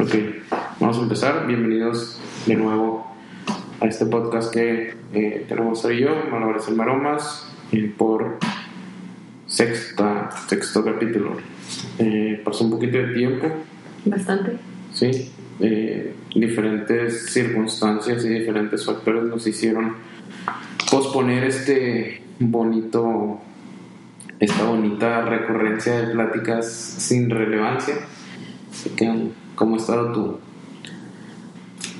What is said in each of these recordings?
Ok, vamos a empezar. Bienvenidos de nuevo a este podcast que eh, tenemos hoy yo, Malabares en Maromas, eh, por sexta, sexto capítulo. Eh, pasó un poquito de tiempo, Bastante. sí. Eh, diferentes circunstancias y diferentes factores nos hicieron posponer este bonito, esta bonita recurrencia de pláticas sin relevancia. Así que, ¿cómo ha estado tu,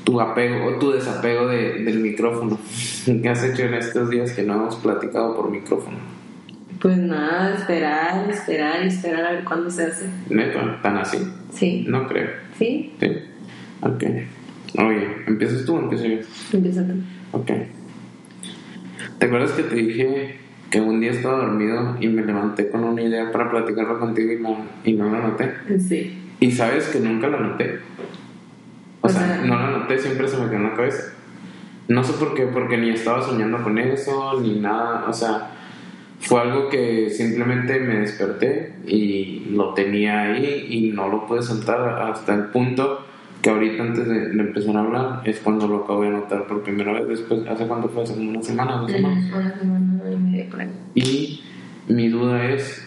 tu apego o tu desapego de- del micrófono? ¿Qué has hecho en estos días que no hemos platicado por micrófono? Pues nada, esperar, esperar y esperar a ver cuándo se hace. Neta, tan así. Sí. No creo. ¿Sí? Sí. Ok. Oye, ¿empiezas tú o empiezo yo? Empieza tú. Ok. ¿Te acuerdas que te dije que un día estaba dormido y me levanté con una idea para platicarlo contigo y no, y no la anoté? Sí. Y sabes que nunca la anoté. O O sea, sea- no la anoté, siempre se me quedó en la cabeza. No sé por qué, porque ni estaba soñando con eso, ni nada. O sea, fue algo que simplemente me desperté y lo tenía ahí y no lo pude soltar hasta el punto que ahorita antes de, de empezar a hablar es cuando lo acabo de anotar por primera vez. Después, ¿hace cuánto fue? Hace una semana, dos semanas. Mm, Una semana y media. Y mi duda es,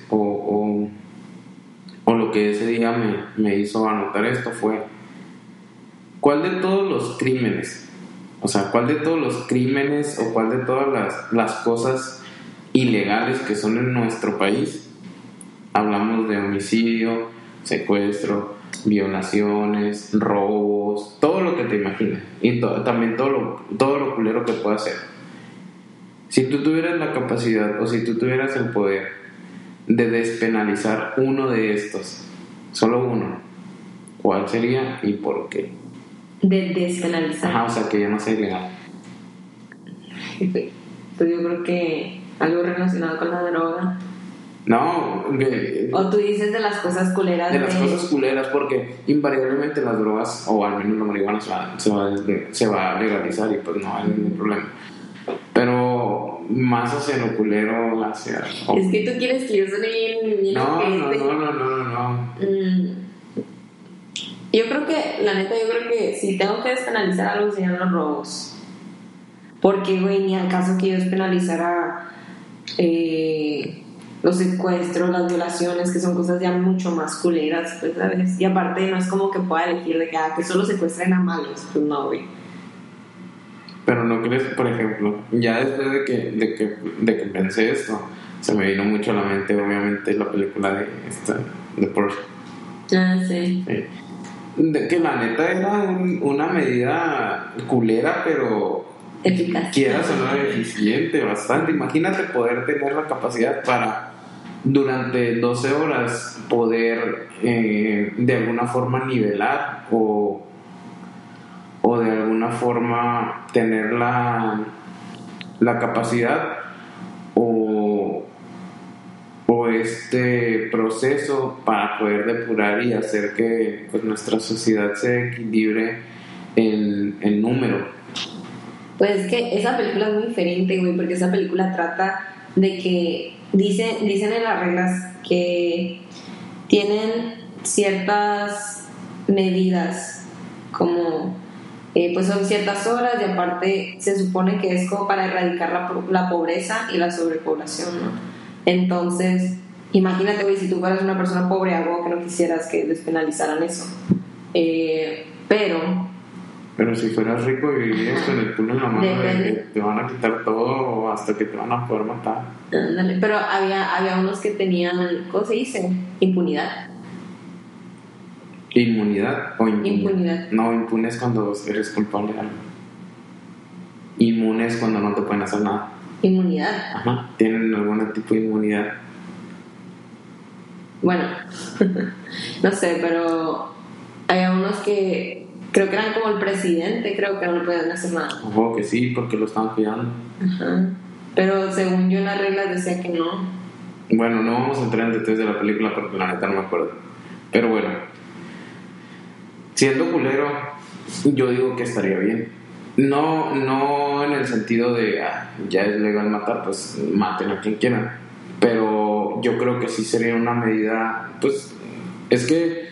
o lo que ese día me, me hizo anotar esto fue, ¿cuál de todos los crímenes, o sea, cuál de todos los crímenes o cuál de todas las, las cosas ilegales que son en nuestro país, hablamos de homicidio, secuestro, violaciones, robos, todo lo que te imagines, y to- también todo lo, todo lo culero que pueda ser. Si tú tuvieras la capacidad o si tú tuvieras el poder de despenalizar uno de estos, solo uno, ¿cuál sería y por qué? De despenalizar. Ajá, o sea, que ya no sea ilegal. Pues yo creo que algo relacionado con la droga. No, de, O tú dices de las cosas culeras de las cosas culeras, porque invariablemente las drogas, o al menos la marihuana, se va, se va, a- se va a legalizar y pues no hay ningún problema. Pero más hacia lo culero, hacia... Es que tú quieres que yo suene bien, No, no, no, no, no, no. Mm. Yo creo que, la neta, yo creo que si tengo que despenalizar algo serían los robos. Porque, güey, ni al caso que yo despenalizara eh, los secuestros, las violaciones, que son cosas ya mucho más culeras, pues, ¿sabes? Y aparte, no es como que pueda elegir de que, ah, que solo secuestren a malos. Pues no, güey. Pero no crees, por ejemplo, ya después de que, de que, de que pensé esto, se me vino mucho a la mente, obviamente, la película de esta, de Porsche. Ah, sí. Sí. De que la neta era un- una medida culera, pero Eficaz. quieras o no eficiente, bastante. Imagínate poder tener la capacidad para durante 12 horas poder eh, de alguna forma nivelar o, o de alguna forma tener la, la capacidad o, o este proceso para poder depurar y hacer que pues, nuestra sociedad se equilibre en, en número. Pues es que esa película es muy diferente, güey, porque esa película trata de que dice, dicen en las reglas que tienen ciertas medidas, como eh, pues son ciertas horas y aparte se supone que es como para erradicar la, la pobreza y la sobrepoblación, ¿no? Entonces, imagínate, güey, si tú fueras una persona pobre, algo que no quisieras que despenalizaran eso. Eh, pero Pero si fueras rico vivirías con el culo en la mano de que te van a quitar todo hasta que te van a poder matar. Ándale, pero había, había unos que tenían, ¿cómo se dice? Impunidad. Inmunidad o impune. Impunidad. No, impune es cuando eres culpable de algo. Inmune es cuando no te pueden hacer nada. Inmunidad. Ajá. Tienen algún tipo de inmunidad. Bueno, no sé, pero había unos que creo que eran como el presidente, creo que no le podían hacer nada. Ojo que sí, porque lo están cuidando. Ajá. Pero según yo las reglas decía que no. Bueno, no vamos a entrar en detalles de la película porque la neta no me acuerdo. Pero bueno, siendo culero, yo digo que estaría bien. No, no en el sentido de ah, ya es legal matar, pues maten a quien quieran. Pero yo creo que sí sería una medida, pues es que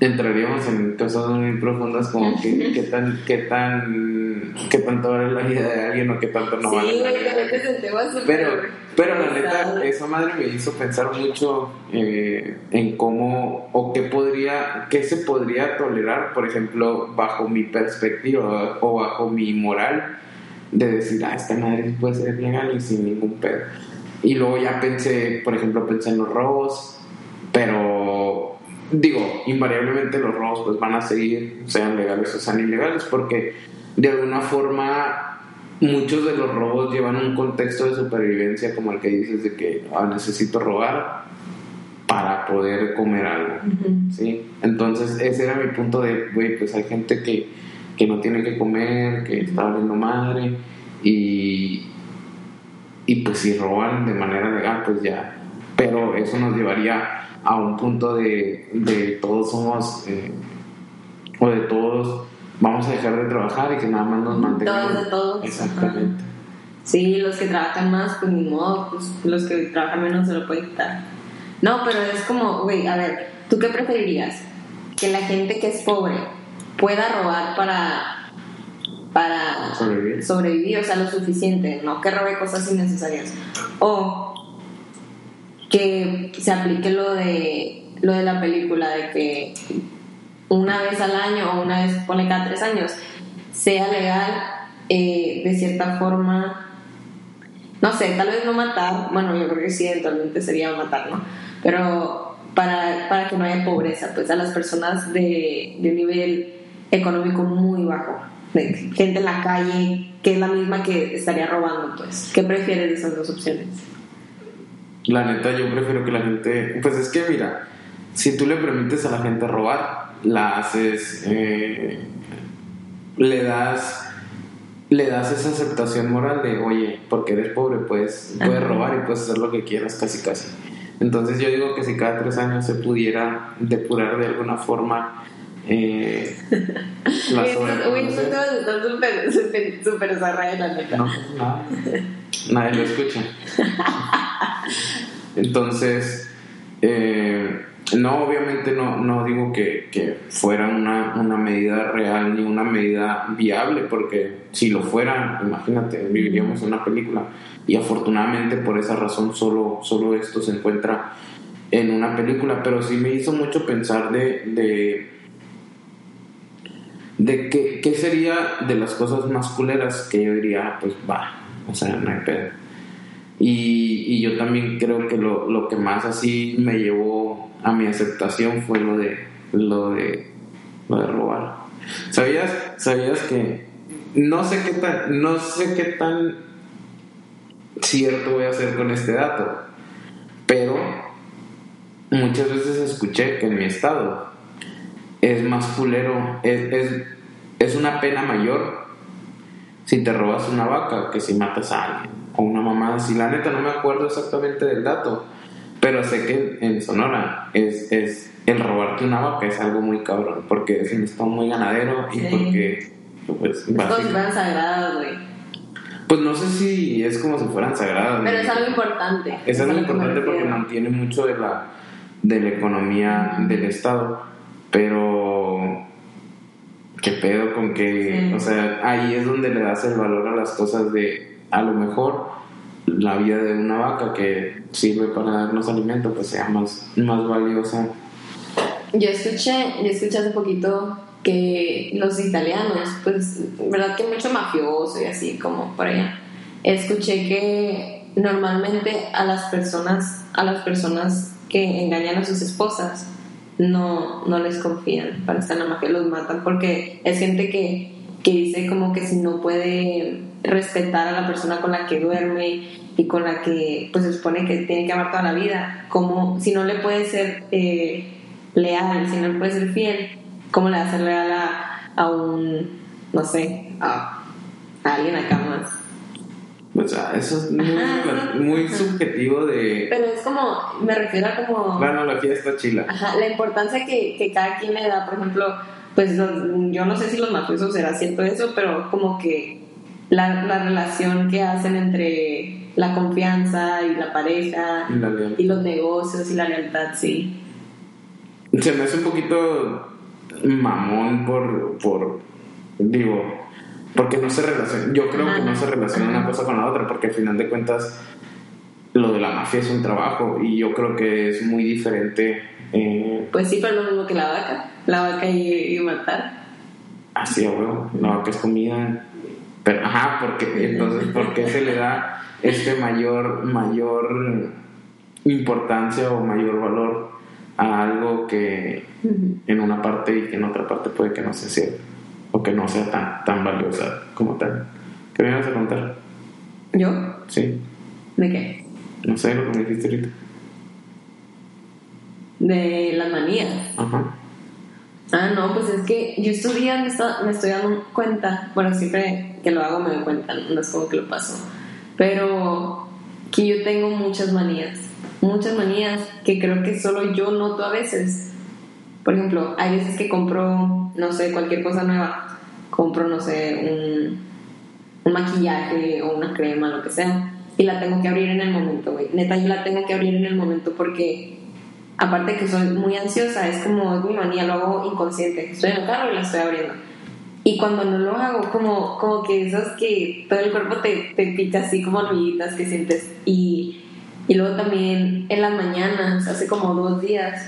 entraríamos en cosas muy profundas como que, qué tan, qué tan, qué tanto vale la vida de alguien o qué tanto no vale sí, la vida de Pero, pero la neta, esa madre me hizo pensar mucho eh, en cómo o qué podría, qué se podría tolerar, por ejemplo, bajo mi perspectiva o bajo mi moral, de decir, ah, esta madre puede ser legal y sin ningún pedo. Y luego ya pensé, por ejemplo, pensé en los robos, pero digo, invariablemente los robos pues van a seguir, sean legales o sean ilegales, porque de alguna forma muchos de los robos llevan un contexto de supervivencia como el que dices de que ah, necesito robar para poder comer algo. ¿sí? Entonces ese era mi punto de, güey, pues hay gente que, que no tiene que comer, que está valiendo madre y, y pues si roban de manera legal, pues ya. Pero eso nos llevaría a un punto de, de todos somos, eh, o de todos vamos a dejar de trabajar y que nada más nos mantengamos. Todos de todos. Exactamente. Sí, los que trabajan más, pues ni modo, pues los que trabajan menos se lo pueden quitar. No, pero es como, güey, a ver, ¿tú qué preferirías? Que la gente que es pobre pueda robar para, para Sobrevivir. sobrevivir, o sea, lo suficiente, no que robe cosas innecesarias. O que se aplique lo de, lo de la película, de que una vez al año o una vez, pone cada tres años, sea legal eh, de cierta forma, no sé, tal vez no matar, bueno, yo creo que sí, eventualmente sería matar, ¿no? Pero para, para que no haya pobreza, pues a las personas de, de un nivel económico muy bajo, gente en la calle, que es la misma que estaría robando, pues. ¿Qué prefieres de esas dos opciones? La neta, yo prefiero que la gente. Pues es que, mira, si tú le permites a la gente robar, la haces. eh, le das. Le das esa aceptación moral de, oye, porque eres pobre, pues puedes robar y puedes hacer lo que quieras, casi, casi. Entonces, yo digo que si cada tres años se pudiera depurar de alguna forma. Eh, la Uy, súper, súper, súper la neta. No, nada. Nadie lo escucha. Entonces, eh, no, obviamente no, no digo que, que fuera una, una medida real ni una medida viable, porque si lo fuera, imagínate, viviríamos en una película. Y afortunadamente por esa razón solo, solo esto se encuentra en una película, pero sí me hizo mucho pensar de, de, de qué, qué sería de las cosas más culeras que yo diría, pues va, o sea, no hay pedo. Y, y yo también creo que lo, lo que más así me llevó a mi aceptación fue lo de lo de, lo de robar. ¿Sabías, ¿Sabías que no sé qué tan, no sé qué tan cierto voy a hacer con este dato, pero muchas veces escuché que en mi estado es más culero, es, es, es una pena mayor si te robas una vaca que si matas a alguien o una mamada. Si la neta no me acuerdo exactamente del dato, pero sé que en Sonora es, es el robarte una vaca es algo muy cabrón porque es un estado muy ganadero y Sí. porque pues, fueran sagradas, güey. pues no sé si es como si fueran sagradas. Pero es algo importante. Es algo importante porque mantiene mucho de la, de la economía del Estado, pero qué pedo con que, Sí. o sea, ahí es donde le das el valor a las cosas de, a lo mejor, la vida de una vaca que sirve para darnos alimento, pues sea más, más valiosa. Yo escuché, yo escuché hace poquito que los italianos, pues, verdad que mucho mafioso y así como por allá. Escuché que normalmente a las personas, a las personas que engañan a sus esposas, no, no les confían para estar en la mafia, los matan porque es gente que, que dice como que si no puede respetar a la persona con la que duerme y con la que pues se supone que tiene que amar toda la vida, como si no le puede ser eh, leal, si no le puede ser fiel, ¿cómo le va a ser leal a, a un, no sé, a, a alguien acá más? O sea, eso es muy, Ajá. muy subjetivo de... Pero es como, me refiero a como... La analogía está chila. Ajá, la importancia que, que cada quien le da, por ejemplo, pues yo no sé si los mafiosos será cierto eso, pero como que la, la relación que hacen entre la confianza y la pareja Y la lealtad. y los negocios y la lealtad, sí. se me hace un poquito mamón por, por digo, porque no se relaciona, yo creo que no se relaciona una cosa con la otra, porque al final de cuentas lo de la mafia es un trabajo y yo creo que es muy diferente. Eh, pues sí, pero lo mismo que la vaca, la vaca y, y matar. Así, ah, huevo, la vaca es comida. Pero, ajá, porque entonces, ¿por qué se le da este mayor, mayor importancia o mayor valor a algo que en una parte y que en otra parte puede que no sea cierto o que no sea tan, tan valiosa como tal. ¿Qué me ibas a contar? ¿Yo? Sí. ¿De qué? No sé lo que me dijiste ahorita. De las manías. Ajá. Ah, no, pues es que yo estos días me, me estoy dando cuenta, bueno, siempre que lo hago me doy cuenta, no es como que lo paso, pero que yo tengo muchas manías muchas manías que creo que solo yo noto a veces. Por ejemplo, hay veces que compro, no sé, cualquier cosa nueva. Compro, no sé, un, un maquillaje o una crema, lo que sea. Y la tengo que abrir en el momento, güey. Neta, yo la tengo que abrir en el momento porque, aparte que soy muy ansiosa, es como es mi manía, lo hago inconsciente. Estoy en el carro y la estoy abriendo. Y cuando no lo hago, como, como que esas que todo el cuerpo te, te pica así como hormiguitas que sientes. Y y luego también en las mañanas, hace como dos días,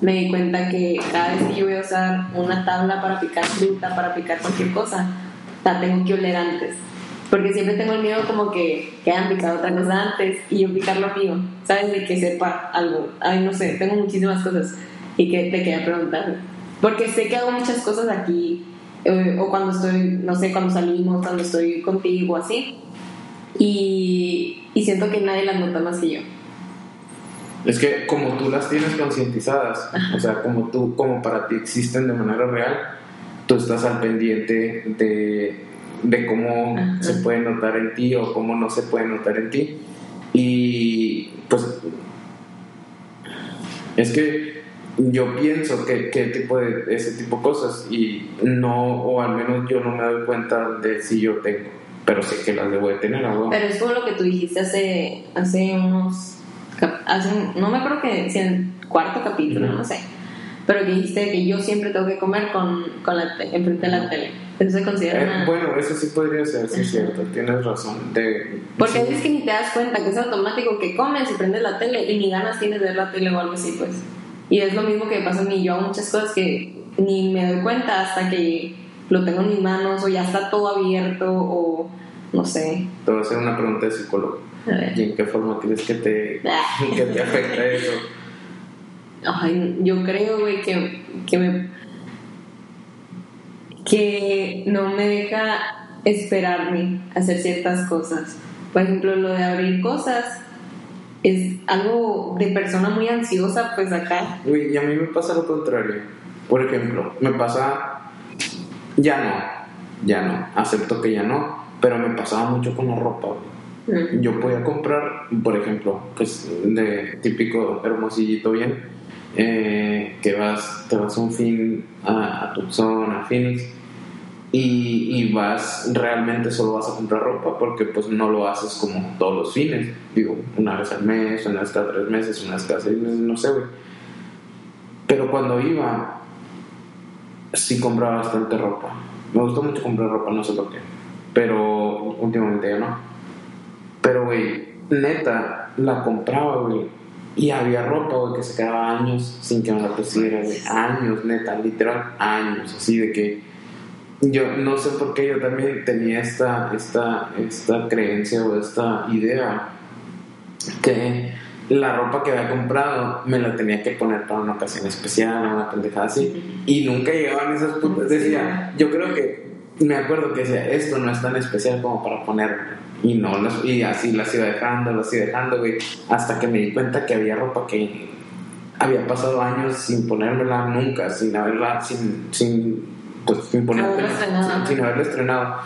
me di cuenta que cada vez que yo voy a usar una tabla para picar fruta, para picar cualquier cosa, la tengo que oler antes. Porque siempre tengo el miedo como que, que hayan picado otra cosa antes y yo picar lo mío, ¿sabes? De que sepa algo. Ay, no sé, tengo muchísimas cosas y que te quería preguntar. Porque sé que hago muchas cosas aquí, eh, o cuando estoy, no sé, cuando salimos, cuando estoy contigo, así. Y y siento que nadie las nota más que yo. Es que como tú las tienes concientizadas, o sea, como tú, como para ti existen de manera real, tú estás al pendiente de, de cómo se puede notar en ti o cómo no se puede notar en ti. Y pues es que yo pienso que, que tipo de ese tipo de cosas y no, o al menos yo no me doy cuenta de si yo tengo pero sé que las debo de tener, ¿no? Pero es como lo que tú dijiste hace, hace unos. Hace, no me acuerdo que si en el cuarto capítulo, no sé. Pero que dijiste que yo siempre tengo que comer con, con la enfrente de la tele. Eso se considera. Eh, bueno, eso sí podría ser, sí es cierto, tienes razón. De, Porque es que ni te das cuenta que es automático que comes y prendes la tele y ni ganas tienes de ver la tele o algo así, pues. Y es lo mismo que pasa a mí. Yo hago muchas cosas que ni me doy cuenta hasta que lo tengo en mis manos o ya está todo abierto o no sé. Te voy a hacer una pregunta de psicólogo. ¿Y en qué forma crees que te, que te afecta eso? Ay, yo creo, güey, que, que me... que no me deja esperarme a hacer ciertas cosas. Por ejemplo, lo de abrir cosas es algo de persona muy ansiosa, pues acá. Y a mí me pasa lo contrario. Por ejemplo, me pasa ya no, ya no, acepto que ya no, pero me pasaba mucho con la ropa. Mm. Yo podía comprar, por ejemplo, pues de típico hermosillito bien, eh, que vas, te vas un fin a, a Tucson, a Phoenix, y, y, vas, realmente solo vas a comprar ropa porque pues no lo haces como todos los fines, digo, una vez al mes, una vez cada tres meses, una vez cada seis meses, no sé, güey. Pero cuando iba, sí compraba bastante ropa. Me gustó mucho comprar ropa, no sé por qué. Pero últimamente ya no. Pero, güey, neta, la compraba, güey. Y había ropa, güey, que se quedaba años sin que me la pusiera, güey. Años, neta, literal, años. Así de que yo no sé por qué yo también tenía esta, esta, esta creencia o esta idea que la ropa que había comprado me la tenía que poner para una ocasión especial, una pendejada así. Y nunca llegaban esas putas. Decía, yo creo que, me acuerdo que decía, esto no es tan especial como para ponerlo. Y no, y así las iba dejando, las iba dejando, güey. Hasta que me di cuenta que había ropa que había pasado años sin ponérmela nunca, sin haberla, sin, sin, pues, sin ponérmela, sin haberla estrenado.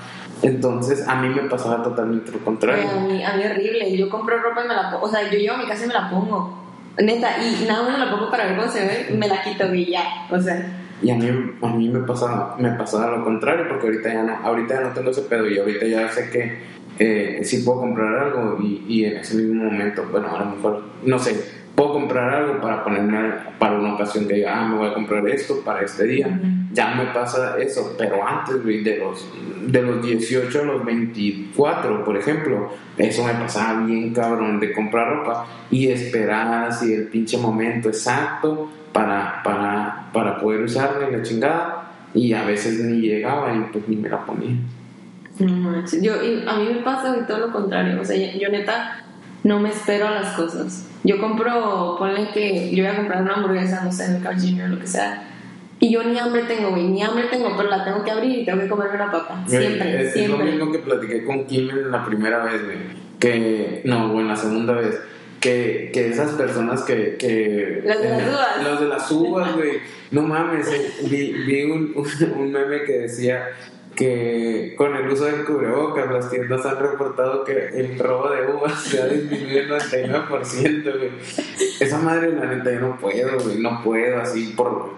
Entonces a mí me pasaba totalmente lo contrario. a, mí, a mí horrible. Yo compro ropa y me la pongo. O sea, yo llevo a mi casa y me la pongo. Neta, y nada más me la pongo para ver cómo se ve, me la quito y ya. O sea. Y a mí, a mí me, pasaba, me pasaba lo contrario, porque ahorita ya no, ahorita ya no tengo ese pedo y ahorita ya sé que eh, sí puedo comprar algo y, y, en ese mismo momento, bueno, a lo mejor, no sé, puedo comprar algo para ponerme para una ocasión que diga, ah, me voy a comprar esto para este día. Ya me pasa eso, pero antes, de los, de los 18 a los 24, por ejemplo, eso me pasaba bien, cabrón, de comprar ropa y esperar así el pinche momento exacto para, para, para poder usarla la chingada. Y a veces ni llegaba y pues ni me la ponía. yo, a mí me pasa de todo lo contrario. O sea, yo neta no me espero a las cosas. Yo compro, ponle que yo voy a comprar una hamburguesa, no sé, en el Carl Jr. lo que sea. Y yo ni hambre tengo, güey, ni hambre tengo, pero la tengo que abrir y tengo que comerme una papa. Siempre, es, siempre. Es lo mismo que platiqué con Kim la primera vez, güey. Que, no, o en la segunda vez. Que, que esas personas que, que... Las de las uvas. Los de las uvas, güey. No mames, eh, vi, vi un, un meme que decía que con el uso del cubrebocas las tiendas han reportado que el robo de uvas se ha disminuido el 99%, güey. Esa madre, la neta, yo no puedo, güey, no puedo así por...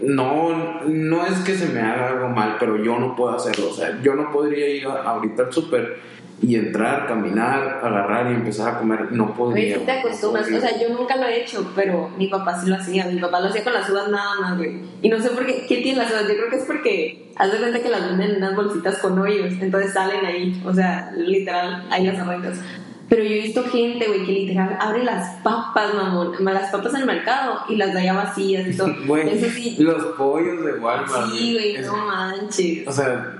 No, no es que se me haga algo mal, pero yo no puedo hacerlo. O sea, yo no podría ir ahorita al súper y entrar, caminar, agarrar y empezar a comer, no podría. Güey, te acostumbras, o sea, yo nunca lo he hecho, pero mi papá sí lo hacía, mi papá lo hacía con las uvas nada más, güey. Y no sé por qué, ¿qué tiene las uvas? Yo creo que es porque, haz de cuenta que las venden en unas bolsitas con hoyos, entonces salen ahí, o sea, literal, ahí las arrancas. Pero yo he visto gente, güey, que literal abre las papas, mamón, las papas en el mercado y las da ya vacías y todo. Eso sí. Los pollos de Walmart. Sí, güey, no manches. O sea,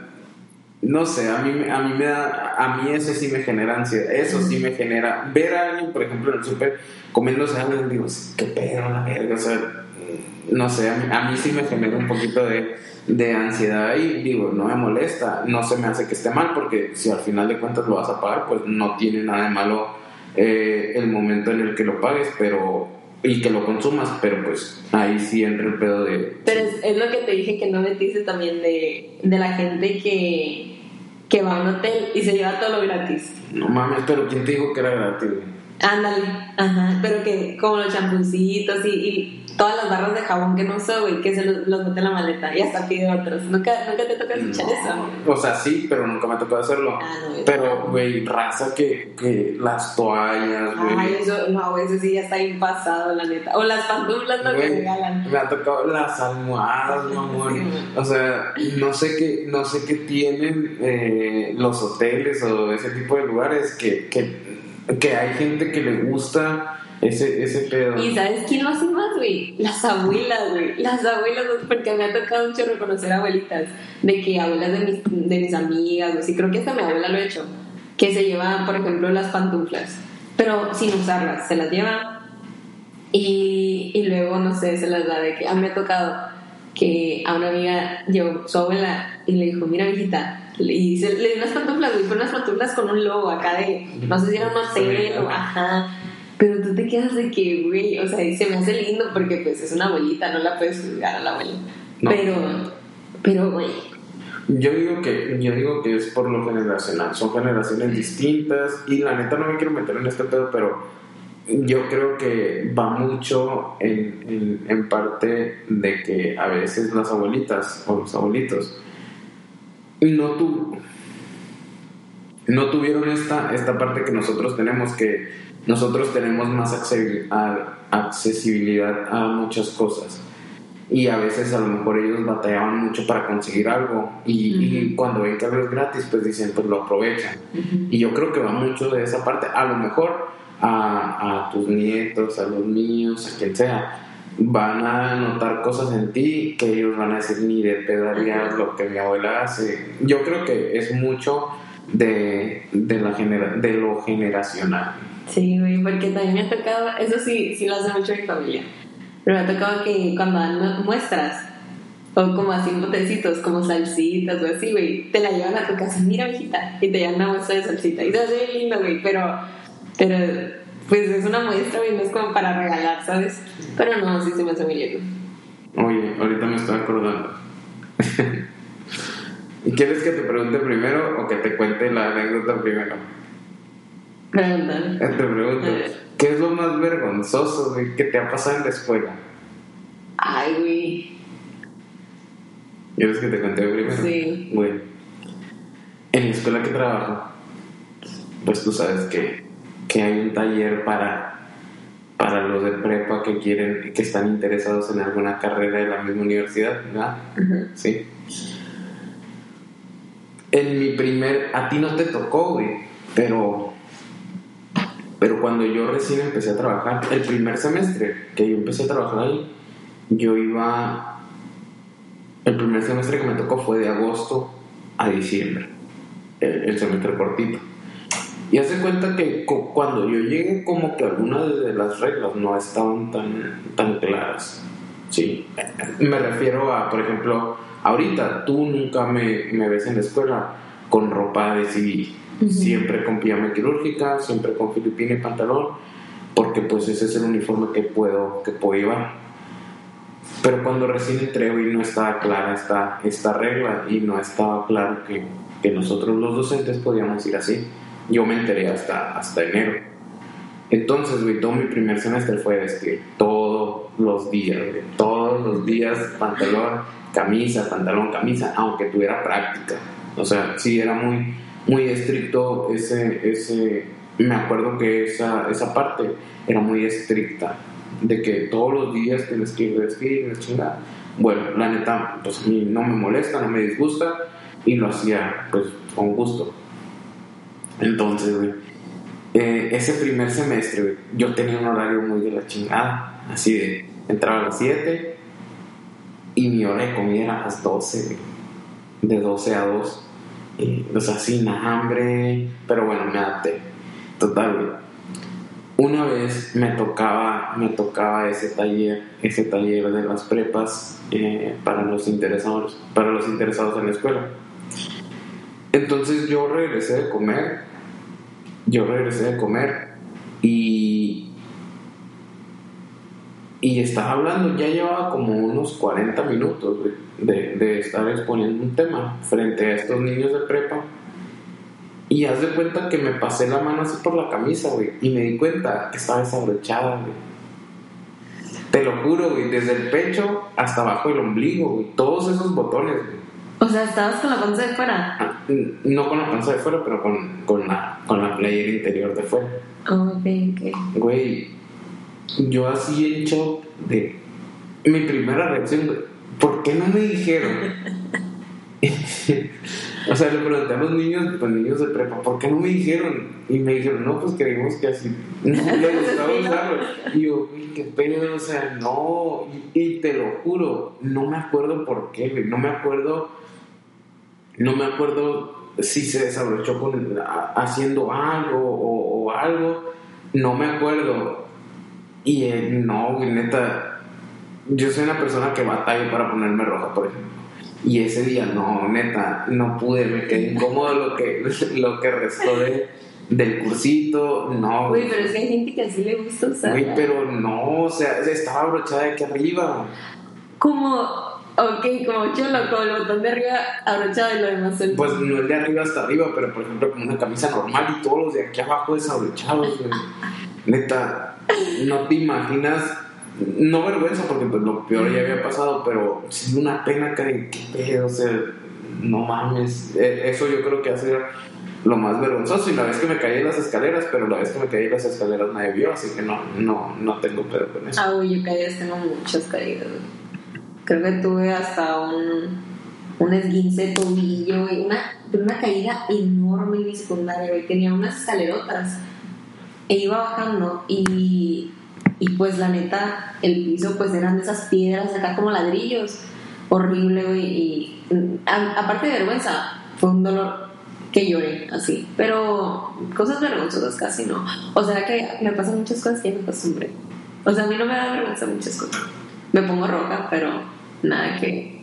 no sé, a mí, a mí me da, a mí eso sí me genera ansiedad, eso sí me genera, ver a alguien, por ejemplo, en el súper comiéndose algo, digo, qué pedo, la verga, o sea, no sé, a mí, sí me genera un poquito de, de, ansiedad y digo, no me molesta, no se me hace que esté mal, porque si al final de cuentas lo vas a pagar, pues no tiene nada de malo eh, el momento en el que lo pagues, pero y que lo consumas, pero pues ahí sí entra el pedo de... Pero es, lo que te dije que no metiste también de, de la gente que, que va a un hotel y se lleva todo lo gratis. No mames, pero ¿quién te dijo que era gratis? Ándale, ajá, pero que como los champuncitos y, y todas las barras de jabón que no uso, güey, que se los, los mete en la maleta y hasta pide otros. ¿Nunca, nunca te toca escuchar eso? O sea, sí, pero nunca me ha tocado hacerlo. Ah, no, pero, güey, raza que, que las toallas, güey. Ay, eso, no, eso sí ya está bien pasado, la neta. O las pantuflas no que regalan. Me ha tocado las almohadas, mamón. o sea, no sé qué, no sé qué tienen eh, los hoteles o ese tipo de lugares que, que, que hay gente que le gusta ese, ese pedo. ¿Y sabes quién lo hace más, güey? Las abuelas, güey. Las abuelas, porque me ha tocado mucho reconocer abuelitas. De que abuelas de mis, de mis amigas, o sí, creo que hasta mi abuela lo ha hecho. Que se lleva, por ejemplo, las pantuflas, pero sin usarlas. Se las lleva y, y luego, no sé, se las da de que a mí me ha tocado que a una amiga llevó su abuela y le dijo, mira, viejita, y le dio unas pantuflas, güey, unas pantuflas con un logo acá de, no sé si era un hotel o, ajá, pero tú te quedas de que, güey, o sea, se me hace lindo porque pues es una abuelita, no la puedes juzgar a la abuela. Pero, pero, güey. Yo digo que, yo digo que es por lo generacional, son generaciones distintas y la neta no me quiero meter en este pedo, pero yo creo que va mucho en, en, parte de que a veces las abuelitas o los abuelitos no, tu, no tuvieron esta, esta parte que nosotros tenemos que nosotros tenemos más accesibilidad a muchas cosas. Y a veces a lo mejor ellos batallaban mucho para conseguir algo y, cuando ven que algo es gratis pues dicen pues lo aprovechan y yo creo que va mucho de esa parte. A lo mejor a, a, tus nietos a los míos a quien sea. Van a notar cosas en ti que ellos van a decir ni de pedaría lo que mi abuela hace yo creo que es mucho de, de, la genera, de lo generacional. Sí, güey, porque también me ha tocado, eso sí, sí lo hace mucho mi familia, pero me ha tocado que cuando dan muestras, o como así botecitos, como salsitas o así, güey, te la llevan a tu casa, mira, viejita, y te llevan una muestra de salsita, y se hace lindo, güey, pero, pero, pues es una muestra, güey, no es como para regalar, ¿sabes? Pero no, sí se me hace muy lindo. Oye, ahorita me estoy acordando. ¿Quieres que te pregunte primero o que te cuente la anécdota primero? Te pregunto, ¿qué es lo más vergonzoso que te ha pasado en la escuela? Ay, güey. ¿Quieres que te cuente primero? Sí. Bueno, en la escuela que trabajo, pues tú sabes que, que hay un taller para para los de prepa que quieren, que están interesados en alguna carrera de la misma universidad, ¿verdad? Sí. En mi primer, a ti no te tocó, güey, pero, pero cuando yo recién empecé a trabajar, el primer semestre que yo empecé a trabajar ahí, yo iba, el primer semestre que me tocó fue de agosto a diciembre, el, semestre cortito. Y hace cuenta que cuando yo llegué, como que algunas de las reglas no estaban tan, tan claras. Sí, me refiero a, por ejemplo, ahorita tú nunca me, me ves en la escuela con ropa de civil, siempre con pijama quirúrgica, siempre con filipina y pantalón, porque pues ese es el uniforme que puedo, que puedo llevar. Pero cuando recién entré y no estaba clara esta, esta regla y no estaba claro que, que nosotros los docentes podíamos ir así. Yo me enteré hasta, hasta enero. Entonces, güey, todo mi primer semestre fue vestir todos los días, todos los días pantalón, camisa, pantalón, camisa, aunque tuviera práctica. O sea, sí era muy, muy estricto ese, ese, me acuerdo que esa, esa parte era muy estricta, de que todos los días tienes que ir vestir, chingada. Bueno, la neta, pues a mí no me molesta, no me disgusta y lo hacía pues con gusto. Entonces, güey, eh, ese primer semestre, yo tenía un horario muy de la chingada, así de entraba a las 7 y mi hora de comida era a las 12, de 12 a 2. o sea, sin hambre, pero bueno, me adapté. Total, güey. Una vez me tocaba, me tocaba ese taller, ese taller de las prepas eh, para los interesados, para los interesados en la escuela. Entonces yo regresé de comer, yo regresé de comer y, y estaba hablando, ya llevaba como unos 40 minutos de, de, estar exponiendo un tema frente a estos niños de prepa. Y haz de cuenta que me pasé la mano así por la camisa, güey, y me di cuenta que estaba desabrochada, güey. Te lo juro, güey, desde el pecho hasta abajo del ombligo, güey, todos esos botones, güey. O sea, ¿estabas con la panza de fuera? Ah, no con la panza de fuera, pero con, con, la, con la playera interior de fuera. Oh, ok, ok. Güey, yo así en shock de... Mi primera reacción, güey, ¿por qué no me dijeron? o sea, le pregunté a los niños, pues niños de prepa, ¿por qué no me dijeron? Y me dijeron, no, pues creímos que así no le gustaba usarlo. Y yo, qué pena, o sea, no. Y, y, te lo juro, no me acuerdo por qué, no me acuerdo no me acuerdo si se desabrochó con, haciendo algo o, algo. No me acuerdo. Y eh, no, güey, neta. Yo soy una persona que batalla para ponerme roja, por ejemplo. Y ese día, no, neta, no pude, me quedé incómodo lo que, lo que restó de, del cursito, no. Güey, pero es que hay gente que así le gusta usar. Güey, pero no, o sea, estaba abrochada de aquí arriba. Como Ok, como chulo, con el botón de arriba abrochado y lo demás. Pues no el de arriba hasta arriba, pero por ejemplo con una camisa normal y todos los de aquí abajo desabrochados, Neta, no te imaginas, no vergüenza porque pues lo peor ya había pasado, pero sí una pena que, qué pedo, o sea, no mames. E, eso yo creo que ha sido lo más vergonzoso y la vez que me caí en las escaleras, pero la vez que me caí en las escaleras nadie vio, así que no, no, no tengo pedo con eso. Ah, uy, yo caídas tengo muchas caídas. Creo que tuve hasta un, un esguince de tobillo, y una, una caída enorme en mi secundaria, Tenía unas escalerotas e iba bajando y, y pues la neta, el piso pues eran de esas piedras acá como ladrillos. Horrible, güey. Y aparte de vergüenza, fue un dolor que lloré así. Pero cosas vergonzosas casi no. O sea que me pasan muchas cosas que me acostumbré. O sea, a mí no me da vergüenza muchas cosas. Me pongo roja, pero nada que,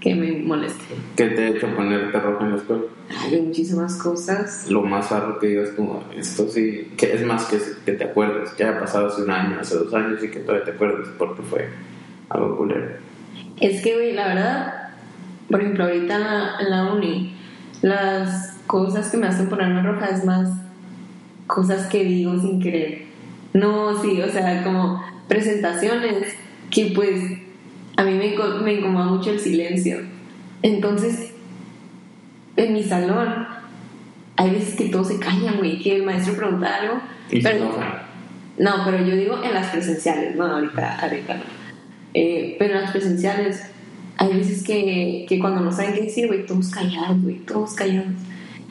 que me moleste. ¿Qué te ha hecho ponerte rojo en la escuela? Hay muchísimas cosas. Lo más raro que digas como, esto sí, que es más que, que te acuerdes, que haya pasado hace un año, hace dos años y que todavía te acuerdes porque fue algo culero. Es que, güey, la verdad, por ejemplo, ahorita en la, en la uni, las cosas que me hacen ponerme roja es más cosas que digo sin querer. No, sí, o sea, como presentaciones que pues a mí me, me incomoda mucho el silencio. Entonces, en mi salón, hay veces que todos se callan, güey, que el maestro pregunta algo. ¿Y pero, No, pero yo digo en las presenciales, no, ahorita, ahorita no. Eh, pero en las presenciales hay veces que, que cuando no saben qué decir, güey, todos callados, güey, todos callados.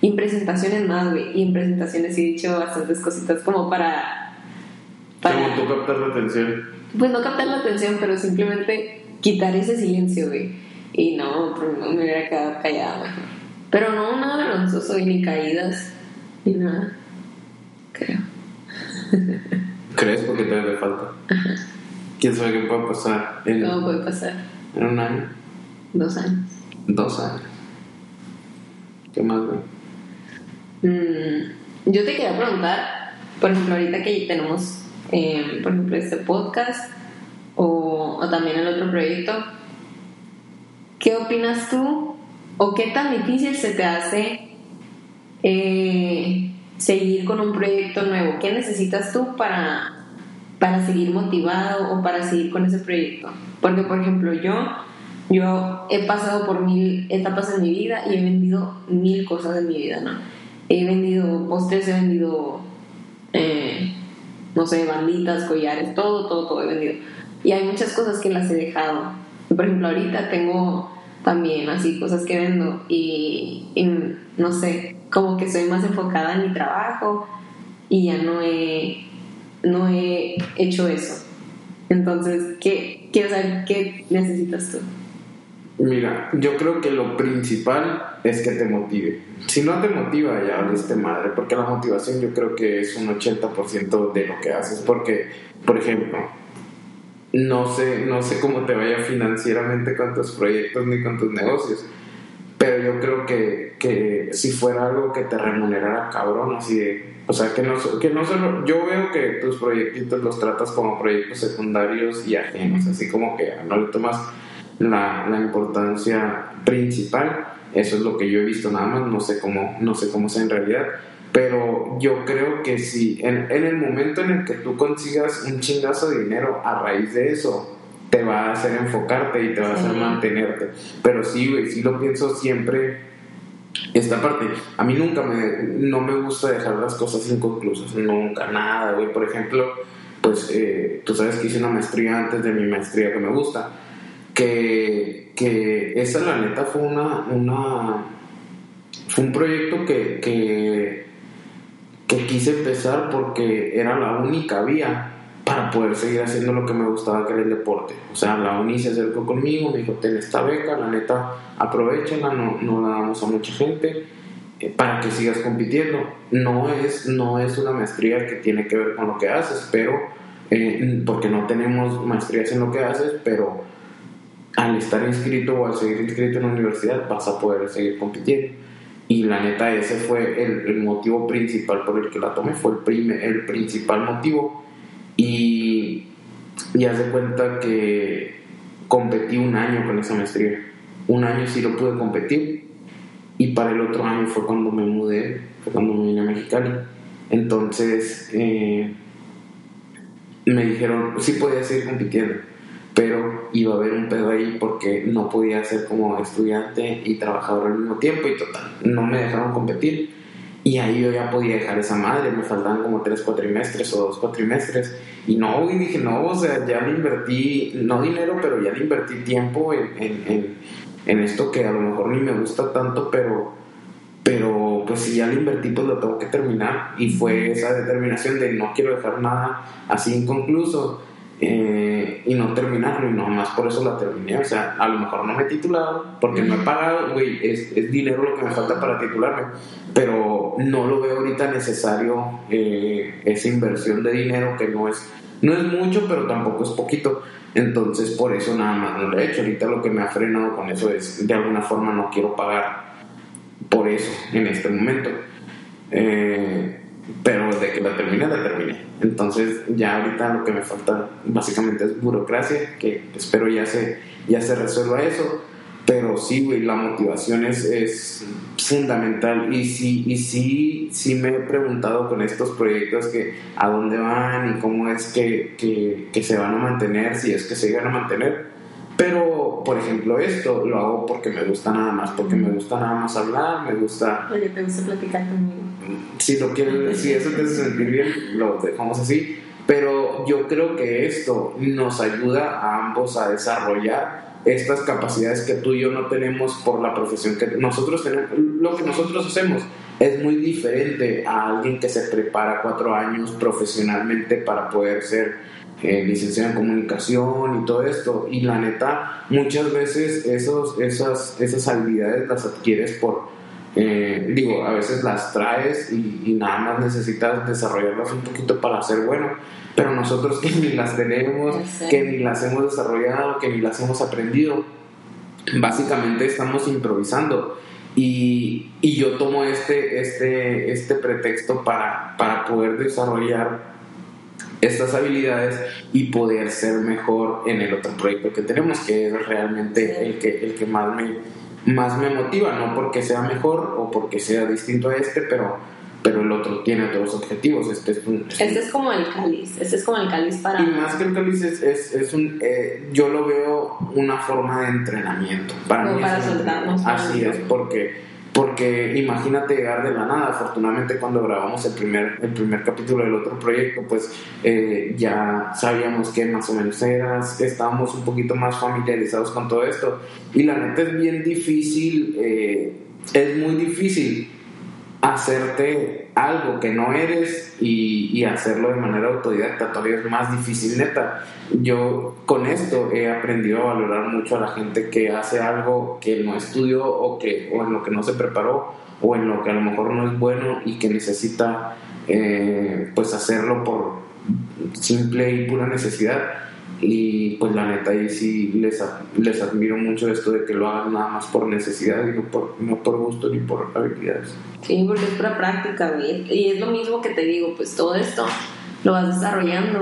Y en presentaciones más, güey, y en presentaciones he dicho bastantes cositas como para... para tú captar la atención. Pues no captar la atención, pero simplemente quitar ese silencio, güey. Y no, pues no me hubiera quedado callada mejor. Pero no, nada vergonzoso, ni caídas, ni nada. Creo. ¿Crees? Porque te hace falta. ¿Quién sabe qué puede pasar? En, ¿Cómo puede pasar? En un año. Dos años. Dos años. ¿Qué más, güey? Mm, yo te quería preguntar, por ejemplo, ahorita que tenemos, eh, por ejemplo, este podcast o, o también el otro proyecto, ¿qué opinas tú o qué tan difícil se te hace eh, seguir con un proyecto nuevo? ¿Qué necesitas tú para, para seguir motivado o para seguir con ese proyecto? Porque, por ejemplo, yo, yo he pasado por mil etapas en mi vida y he vendido mil cosas en mi vida, ¿no? He vendido postres, he vendido, eh, no sé, banditas, collares, todo, todo, todo he vendido. Y hay muchas cosas que las he dejado. Por ejemplo, ahorita tengo también así cosas que vendo y, no sé, como que soy más enfocada en mi trabajo y ya no he, no he hecho eso. Entonces, ¿qué, qué necesitas tú? Mira, yo creo que lo principal es que te motive. Si no te motiva, ya valiste madre, porque la motivación yo creo que es un 80% de lo que haces. Porque, por ejemplo, no sé, no sé cómo te vaya financieramente con tus proyectos ni con tus negocios, pero yo creo que, que si fuera algo que te remunerara cabrón, así o sea, que no, que no solo, yo veo que tus proyectitos los tratas como proyectos secundarios y ajenos, así como que no le tomas la, la importancia principal, eso es lo que yo he visto nada más, no sé cómo, no sé cómo sea en realidad, pero yo creo que si en, en, el momento en el que tú consigas un chingazo de dinero a raíz de eso, te va a hacer enfocarte y te va a hacer mantenerte. Pero sí, güey, sí lo pienso siempre esta parte. A mí nunca me, no me gusta dejar las cosas inconclusas, nunca, nada, güey. Por ejemplo, pues eh, tú sabes que hice una maestría antes de mi maestría que me gusta, que, que esa la neta fue una, una fue un proyecto que, que que quise empezar porque era la única vía para poder seguir haciendo lo que me gustaba, que era el deporte. O sea, la UNI se acercó conmigo, me dijo, ten esta beca, la neta, aprovechala, no, no la damos a mucha gente eh, para que sigas compitiendo. No es, no es una maestría que tiene que ver con lo que haces, pero, eh, porque no tenemos maestrías en lo que haces, pero al estar inscrito o al seguir inscrito en la universidad vas a poder seguir compitiendo. Y la neta, ese fue el, motivo principal por el que la tomé, fue el, el principal motivo. Y ya se cuenta que competí un año con esa maestría. Un año sí lo pude competir. Y para el otro año fue cuando me mudé, fue cuando me vine a Mexicali. Entonces eh, me dijeron, sí podía seguir compitiendo pero iba a haber un pedo ahí porque no podía ser como estudiante y trabajador al mismo tiempo y total, no me dejaron competir. Y ahí yo ya podía dejar esa madre, me faltaban como tres cuatrimestres o dos cuatrimestres. Y no, y dije, no, o sea, ya le invertí, no dinero, pero ya le invertí tiempo en, en, en, esto que a lo mejor ni me gusta tanto, pero, pero pues si ya le invertí, pues lo tengo que terminar. Y fue esa determinación de no quiero dejar nada así inconcluso eh, y no terminarlo y nomás por eso la terminé. O sea, a lo mejor no me he titulado porque no he pagado, güey, es, es, dinero lo que me falta para titularme, pero no lo veo ahorita necesario eh, esa inversión de dinero que no es, no es mucho, pero tampoco es poquito. Entonces, por eso nada más no lo he hecho. Ahorita lo que me ha frenado con eso es, de alguna forma, no quiero pagar por eso en este momento. Eh, pero de que la termine, la terminé. Entonces ya ahorita lo que me falta básicamente es burocracia, que espero ya se, ya se resuelva eso. Pero sí, güey, la motivación es, es fundamental. Y sí, y sí, sí me he preguntado con estos proyectos que a dónde van y cómo es que, que, que se van a mantener, si es que se van a mantener pero, por ejemplo, esto lo hago porque me gusta nada más, porque me gusta nada más hablar, me gusta... Oye, te gusta platicar conmigo. Si lo quieres, si eso te hace sentir bien, lo dejamos así. pero yo creo que esto nos ayuda a ambos a desarrollar estas capacidades que tú y yo no tenemos por la profesión que nosotros tenemos. Lo que nosotros hacemos es muy diferente a alguien que se prepara cuatro años profesionalmente para poder ser eh, licenciado en comunicación y todo esto. Y la neta, muchas veces esos, esas, esas habilidades las adquieres por eh, digo, a veces las traes y, nada más necesitas desarrollarlas un poquito para ser bueno, pero nosotros que ni las tenemos, que ni las hemos desarrollado, que ni las hemos aprendido, básicamente estamos improvisando. Y, y yo tomo este, este, este pretexto para, para poder desarrollar estas habilidades y poder ser mejor en el otro proyecto que tenemos, que es realmente el que, el que más me, más me motiva, no porque sea mejor o porque sea distinto a este, pero, pero el otro tiene otros objetivos. Este es, un, este es como el cáliz, este es como el cáliz para... Y más que el cáliz es, es, es un... Eh, yo lo veo una forma de entrenamiento. Para como mí para soltarnos. Así es, porque porque imagínate llegar de la nada. Afortunadamente cuando grabamos el primer, el primer capítulo del otro proyecto, pues eh, ya sabíamos que más o menos eras, estábamos un poquito más familiarizados con todo esto. Y la neta es bien difícil, eh, es muy difícil hacerte algo que no eres y, y, hacerlo de manera autodidacta todavía es más difícil neta. Yo con esto he aprendido a valorar mucho a la gente que hace algo que no estudió o que o en lo que no se preparó o en lo que a lo mejor no es bueno y que necesita eh, pues hacerlo por simple y pura necesidad y pues la neta ahí sí les, les admiro mucho esto de que lo hagan nada más por necesidad y no por, no por gusto ni por habilidades. Sí, porque es pura práctica, Y es lo mismo que te digo, pues todo esto lo vas desarrollando,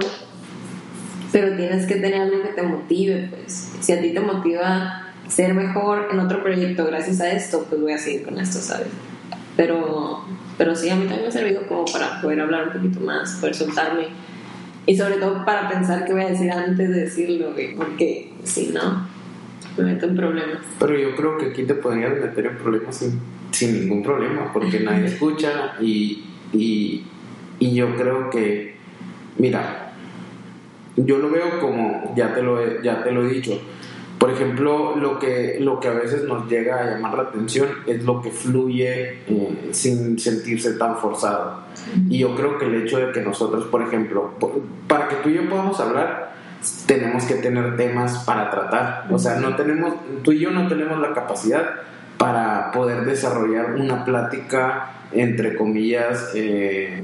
pero tienes que tener algo que te motive, pues. Si a ti te motiva ser mejor en otro proyecto gracias a esto, pues voy a seguir con esto, ¿sabes? Pero, pero sí, a mí también me ha servido como para poder hablar un poquito más, poder soltarme y sobre todo para pensar qué voy a decir antes de decirlo, porque si no, me meto en problemas. Pero yo creo que aquí te podrías meter en problemas sin, sin ningún problema, porque nadie escucha y, y, y yo creo que, mira, yo lo veo como, ya te lo ya te lo he dicho, por ejemplo, lo que, lo que a veces nos llega a llamar la atención es lo que fluye eh, sin sentirse tan forzado. Y yo creo que el hecho de que nosotros, por ejemplo, para que tú y yo podamos hablar, tenemos que tener temas para tratar. O sea, no tenemos, tú y yo no tenemos la capacidad para poder desarrollar una plática, entre comillas, eh,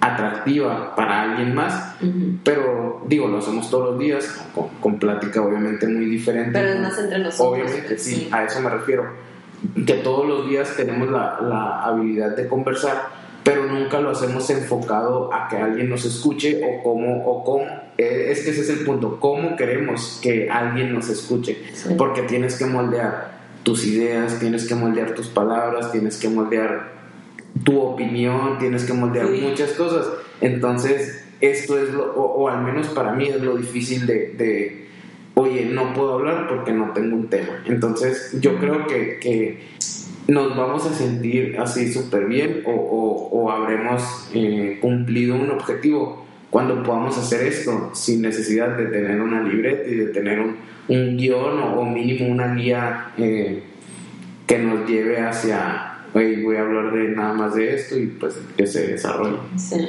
atractiva para alguien más, pero digo, lo hacemos todos los días, con, plática obviamente muy diferente. Pero es más entre nosotros. Obviamente, sí, a eso me refiero. Que todos los días tenemos la, la, habilidad de conversar, pero nunca lo hacemos enfocado a que alguien nos escuche o cómo, o cómo. Eh, es que ese es el punto, cómo queremos que alguien nos escuche, porque tienes que moldear tus ideas, tienes que moldear tus palabras, tienes que moldear tu opinión, tienes que moldear muchas cosas. Entonces, esto es lo, o, al menos para mí es lo difícil de, de, oye, no puedo hablar porque no tengo un tema. Entonces, yo creo que, que nos vamos a sentir así súper bien o, o, habremos eh, cumplido un objetivo cuando podamos hacer esto sin necesidad de tener una libreta y de tener un, un guion o, mínimo una guía eh, que nos lleve hacia voy a hablar de nada más de esto y pues que se desarrolle. Sí.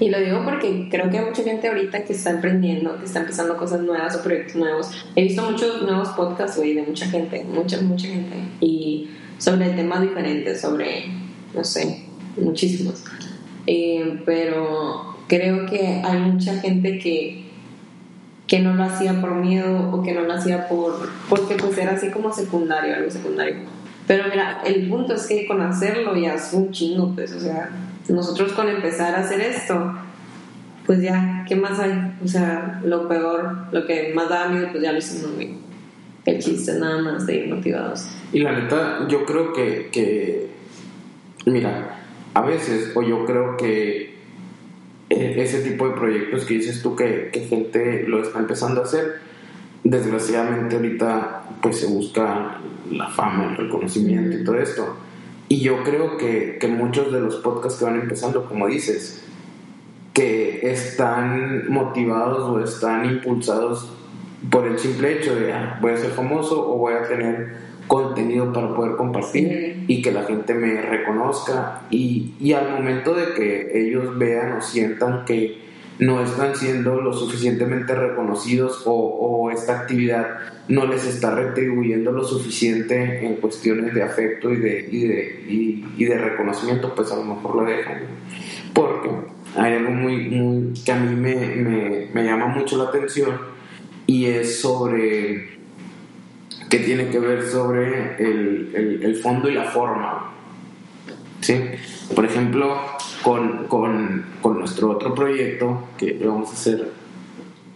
Y lo digo porque creo que hay mucha gente ahorita que está emprendiendo, que está empezando cosas nuevas o proyectos nuevos. He visto muchos nuevos podcasts, güey, de mucha gente, mucha, mucha gente. Y sobre temas diferentes, sobre, no sé, muchísimos. Eh, pero creo que hay mucha gente que que no lo hacía por miedo o que no lo hacía por porque pues era así como secundario, algo secundario pero mira, el punto es que con hacerlo ya es un chingo, pues, o sea, nosotros con empezar a hacer esto, pues ya, ¿qué más hay? O sea, lo peor, lo que más da miedo, pues ya lo hicimos bien. El chiste nada más de ir motivados. Y la neta, yo creo que, que mira, a veces, o yo creo que eh, ese tipo de proyectos que dices tú que, que gente lo está empezando a hacer, desgraciadamente ahorita pues se busca la fama, el reconocimiento y todo esto. Y yo creo que, que muchos de los podcasts que van empezando, como dices, que están motivados o están impulsados por el simple hecho de ah, voy a ser famoso o voy a tener contenido para poder compartir y que la gente me reconozca y, y al momento de que ellos vean o sientan que no están siendo lo suficientemente reconocidos o, esta actividad no les está retribuyendo lo suficiente en cuestiones de afecto y de, y de, y, de reconocimiento, pues a lo mejor lo dejan. Porque hay algo muy, muy que a mí me, me, llama mucho la atención y es sobre que tiene que ver sobre el, el fondo y la forma. ¿Sí? Por ejemplo, con, con, con, nuestro otro proyecto, que vamos a hacer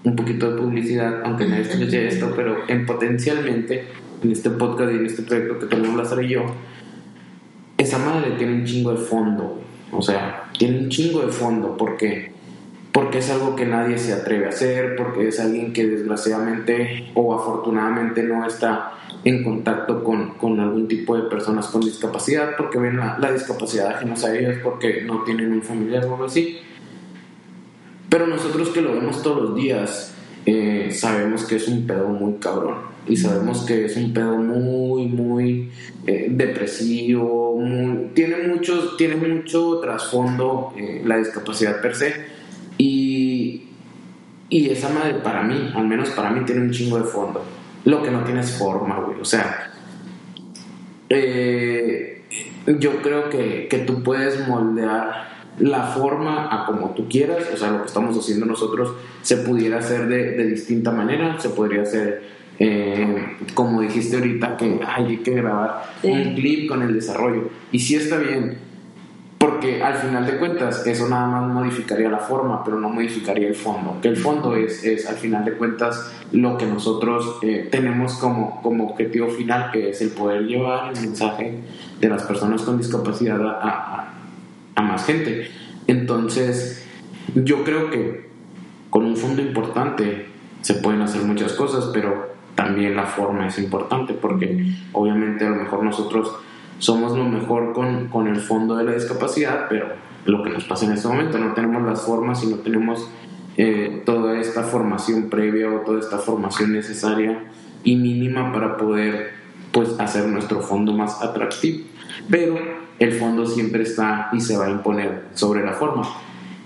un poquito de publicidad, aunque nadie escuche esto, pero en potencialmente, en este podcast y en este proyecto que tenemos Lázaro y yo, esa madre tiene un chingo de fondo, o sea, tiene un chingo de fondo, porque porque es algo que nadie se atreve a hacer, porque es alguien que desgraciadamente o afortunadamente no está en contacto con, con, algún tipo de personas con discapacidad, porque ven la, la discapacidad ajenas a ellos, porque no tienen un familiar o algo así. Pero nosotros que lo vemos todos los días, eh, sabemos que es un pedo muy cabrón. Y sabemos que es un pedo muy, muy eh, depresivo, tiene, mucho, tiene mucho trasfondo eh, la discapacidad per se. Y, esa madre para mí, al menos para mí, tiene un chingo de fondo lo que no tiene es forma, güey. O sea, eh, yo creo que, que, tú puedes moldear la forma a como tú quieras. O sea, lo que estamos haciendo nosotros se pudiera hacer de, de distinta manera. Se podría hacer, eh, como dijiste ahorita, que hay que grabar un clip con el desarrollo. Y sí está bien porque al final de cuentas eso nada más modificaría la forma, pero no modificaría el fondo. Que el fondo es, es al final de cuentas lo que nosotros eh, tenemos como, como objetivo final, que es el poder llevar el mensaje de las personas con discapacidad a, a, más gente. Entonces, yo creo que con un fondo importante se pueden hacer muchas cosas, pero también la forma es importante, porque obviamente a lo mejor nosotros somos lo mejor con, con, el fondo de la discapacidad, pero lo que nos pasa en este momento, no tenemos las formas y no tenemos eh, toda esta formación previa o toda esta formación necesaria y mínima para poder pues hacer nuestro fondo más atractivo. Pero el fondo siempre está y se va a imponer sobre la forma.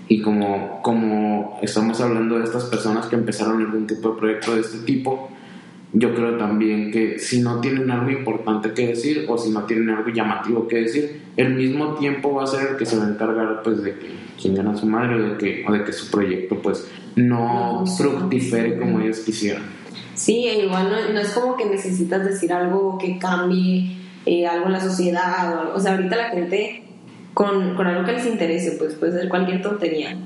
Y como, como estamos hablando de estas personas que empezaron algún tipo de proyecto de este tipo, yo creo también que si no tienen algo importante que decir o si no tienen algo llamativo que decir, el mismo tiempo va a ser el que se va a encargar pues de que quien a su madre o de que, o de que su proyecto pues no, fructifere como ellos quisieran. Sí, e igual no, es como que necesitas decir algo que cambie eh, algo en la sociedad o, o sea, ahorita la gente con, con algo que les interese, pues puede ser cualquier tontería,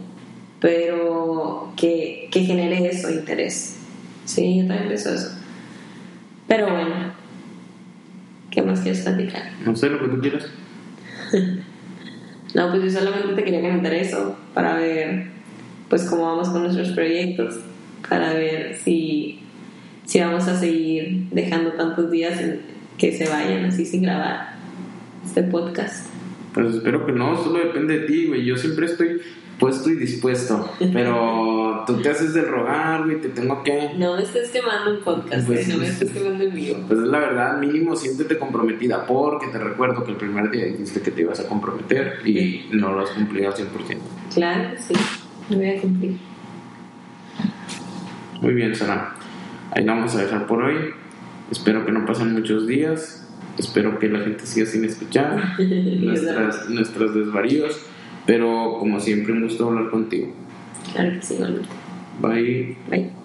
pero que, que genere eso, interés. Sí, yo también pienso eso. Pero bueno, ¿qué más quieres platicar? No sé, lo que tú quieras. no, pues yo solamente te quería comentar eso para ver pues cómo vamos con nuestros proyectos, para ver si, si vamos a seguir dejando tantos días que se vayan así sin grabar este podcast. Pues espero que no, solo depende de ti, güey. Yo siempre estoy puesto y dispuesto. Pero tú te haces del rogar, güey, te tengo que. No me estés quemando un podcast, pues, no me estés quemando el mío. Pues es la verdad, mínimo siéntete comprometida, porque te recuerdo que el primer día dijiste que te ibas a comprometer y no lo has cumplido al 100%. Claro, sí, lo voy a cumplir. Muy bien, Sara. Ahí vamos a dejar por hoy. Espero que no pasen muchos días. Espero que la gente siga sin escuchar nuestras, nuestros desvaríos. Pero como siempre, un gusto hablar contigo. Claro que sí, Bye. Bye.